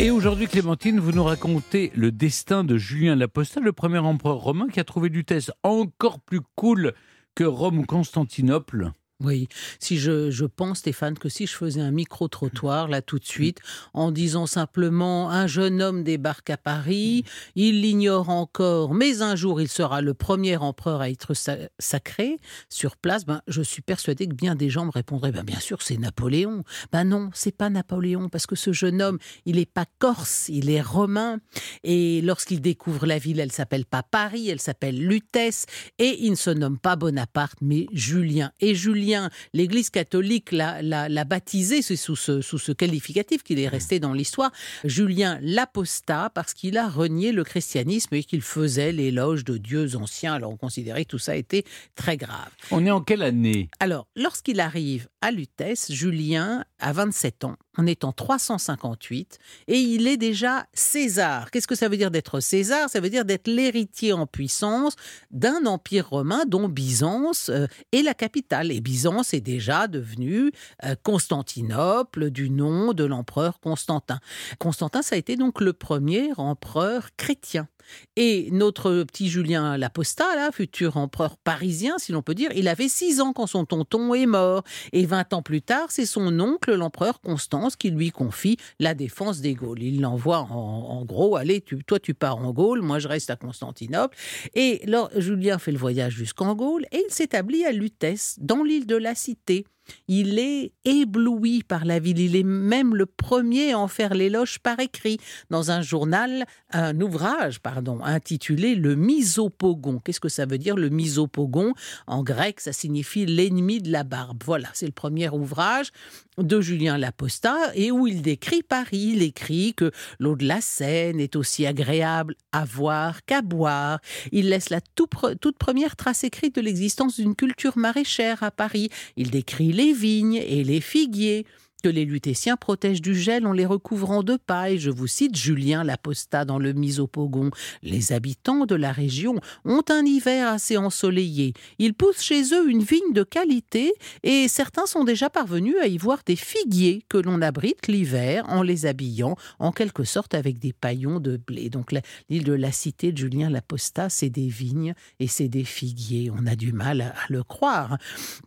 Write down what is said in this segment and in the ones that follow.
Et aujourd'hui, Clémentine, vous nous racontez le destin de Julien Laposta, le premier empereur romain qui a trouvé du test encore plus cool que Rome ou Constantinople. Oui, si je, pense, Stéphane, que si je faisais un micro-trottoir, là, tout de suite, en disant simplement un jeune homme débarque à Paris, il l'ignore encore, mais un jour il sera le premier empereur à être sacré sur place, ben, je suis persuadé que bien des gens me répondraient ben, bien sûr, c'est Napoléon. Ben non, c'est pas Napoléon, parce que ce jeune homme, il n'est pas corse, il est romain. Et lorsqu'il découvre la ville, elle s'appelle pas Paris, elle s'appelle Lutèce, et il ne se nomme pas Bonaparte, mais Julien. Et Julien, l'Église catholique l'a baptisé, c'est sous ce, sous ce qualificatif qu'il est resté dans l'histoire, Julien l'apostat, parce qu'il a renié le christianisme et qu'il faisait l'éloge de dieux anciens. Alors on considérait que tout ça était très grave. On est en quelle année? Alors, lorsqu'il arrive à Lutèce, Julien a 27 ans. On est en 358 et il est déjà César. Qu'est-ce que ça veut dire d'être César? Ça veut dire d'être l'héritier en puissance d'un empire romain dont Byzance euh, est la capitale. Et Byzance est déjà devenu euh, Constantinople du nom de l'empereur Constantin. Constantin, ça a été donc le premier empereur chrétien. Et notre petit Julien l'Apostat, là, futur empereur parisien, si l'on peut dire, il avait six ans quand son tonton est mort. Et 20 ans plus tard, c'est son oncle, l'empereur Constance, qui lui confie la défense des Gaules. Il l'envoie en, gros, allez, toi tu pars en Gaule, moi je reste à Constantinople. Et alors, Julien fait le voyage jusqu'en Gaule et il s'établit à Lutèce, dans l'île de la Cité. Il est ébloui par la ville. Il est même le premier à en faire l'éloge par écrit dans un journal, un ouvrage, pardon, intitulé Le Misopogon. Qu'est-ce que ça veut dire le Misopogon? En grec, ça signifie l'ennemi de la barbe. Voilà, c'est le premier ouvrage de Julien Laposta et où il décrit Paris. Il écrit que l'eau de la Seine est aussi agréable à voir qu'à boire. Il laisse la toute première trace écrite de l'existence d'une culture maraîchère à Paris. Il décrit les vignes et les figuiers que les Lutétiens protègent du gel en les recouvrant de paille. Je vous cite Julien Laposta dans le Misopogon. Les habitants de la région ont un hiver assez ensoleillé. Ils poussent chez eux une vigne de qualité et certains sont déjà parvenus à y voir des figuiers que l'on abrite l'hiver en les habillant en quelque sorte avec des paillons de blé. Donc l'île de la cité de Julien Laposta, c'est des vignes et c'est des figuiers. On a du mal à le croire.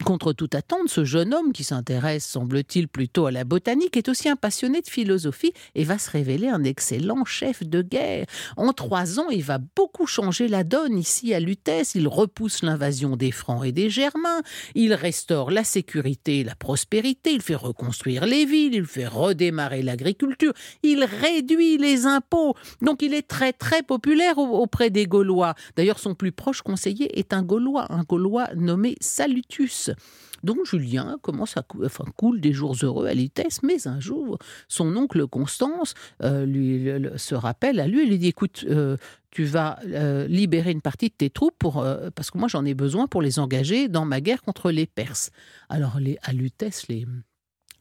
Contre toute attente, ce jeune homme qui s'intéresse, semble-t-il, plutôt la botanique, est aussi un passionné de philosophie et va se révéler un excellent chef de guerre. En trois ans, il va beaucoup changer la donne ici à Lutèce. Il repousse l'invasion des Francs et des Germains. Il restaure la sécurité et la prospérité. Il fait reconstruire les villes. Il fait redémarrer l'agriculture. Il réduit les impôts. Donc il est très très populaire auprès des Gaulois. D'ailleurs, son plus proche conseiller est un Gaulois, un Gaulois nommé Salutus. Donc Julien commence à coule des jours heureux à Lutèce, mais un jour, son oncle Constance euh, lui, se rappelle à lui et lui dit écoute, euh, tu vas euh, libérer une partie de tes troupes pour, parce que moi j'en ai besoin pour les engager dans ma guerre contre les Perses. Alors les, à Lutèce, les,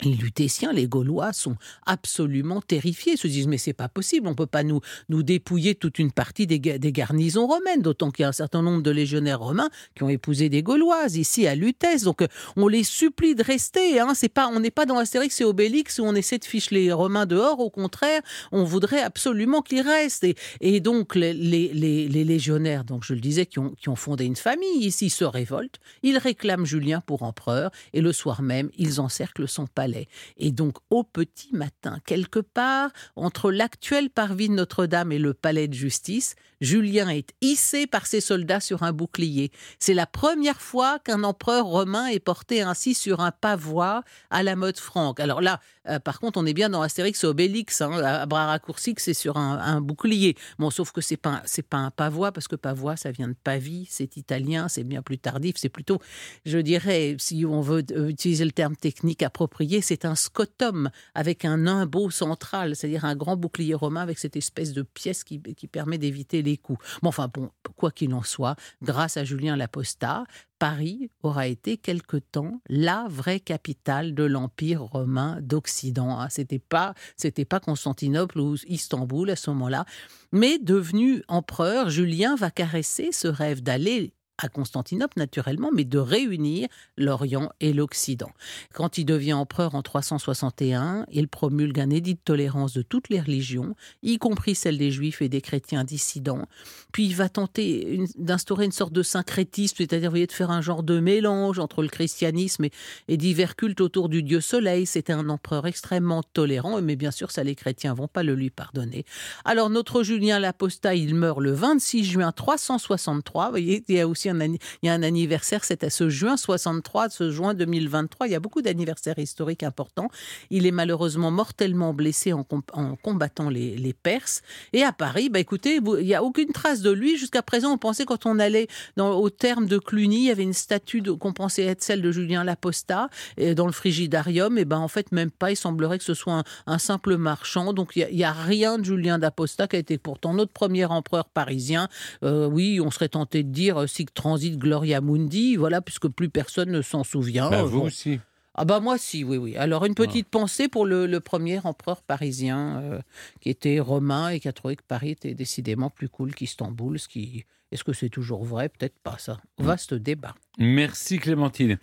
les Lutétiens, les Gaulois sont absolument terrifiés. Ils se disent mais c'est pas possible, on peut pas nous nous dépouiller toute une partie des, garnisons romaines. D'autant qu'il y a un certain nombre de légionnaires romains qui ont épousé des Gauloises ici à Lutèce. Donc euh, on les supplie de rester. Hein. C'est pas, on n'est pas dans Astérix et Obélix où on essaie de ficher les Romains dehors. Au contraire, on voudrait absolument qu'ils restent. Et, donc les, légionnaires, donc je le disais, qui ont, qui ont fondé une famille ici se révoltent. Ils réclament Julien pour empereur et le soir même ils encerclent son palais et donc au petit matin, quelque part entre l'actuel parvis de Notre-Dame et le palais de justice, Julien est hissé par ses soldats sur un bouclier. C'est la première fois qu'un empereur romain est porté ainsi sur un pavois à la mode franque. Alors là, euh, par contre, on est bien dans Astérix et Obélix, hein, à bras raccourcis, c'est sur un, bouclier. Bon, sauf que c'est pas pas un pavois parce que pavois, ça vient de Pavie, c'est italien, c'est bien plus tardif, c'est plutôt, je dirais, si on veut euh, utiliser le terme technique approprié, c'est un scotum avec un nimbo central, c'est-à-dire un grand bouclier romain avec cette espèce de pièce qui, permet d'éviter les coups. Bon, enfin, bon, quoi qu'il en soit, grâce à Julien Laposta, Paris aura été quelque temps la vraie capitale de l'Empire romain d'Occident. Hein. C'était pas, c'était pas Constantinople ou Istanbul à ce moment-là, mais devenu empereur, Julien va caresser ce rêve d'aller à Constantinople naturellement, mais de réunir l'Orient et l'Occident. Quand il devient empereur en 361, il promulgue un édit de tolérance de toutes les religions, y compris celle des juifs et des chrétiens dissidents. Puis il va tenter d'instaurer une sorte de syncrétisme, c'est-à-dire de faire un genre de mélange entre le christianisme et, divers cultes autour du dieu soleil. C'était un empereur extrêmement tolérant, mais bien sûr ça les chrétiens vont pas le lui pardonner. Alors notre Julien l'Apostat, il meurt le 26 juin 363. Vous voyez, il y a aussi il y a un anniversaire, à ce juin 63, ce juin 2023. Il y a beaucoup d'anniversaires historiques importants. Il est malheureusement mortellement blessé en, combattant les, Perses. Et à Paris, bah écoutez, il n'y a aucune trace de lui. Jusqu'à présent, on pensait quand on allait au terme de Cluny, il y avait une statue qu'on pensait être celle de Julien l'Apostat et dans le frigidarium. Et ben en fait, même pas. Il semblerait que ce soit un, simple marchand. Donc il n'y a, rien de Julien d'Apostat qui a été pourtant notre premier empereur parisien. Euh, oui, on serait tenté de dire euh, Sic transit Gloria Mundi, voilà, puisque plus personne ne s'en souvient. Bah, vous aussi. Ah bah moi si, oui, oui. Alors une petite pensée pour le, premier empereur parisien euh, qui était romain et qui a trouvé que Paris était décidément plus cool qu'Istanbul. Ce qui... Est-ce que c'est toujours vrai? Peut-être pas ça. Vaste débat. Merci Clémentine.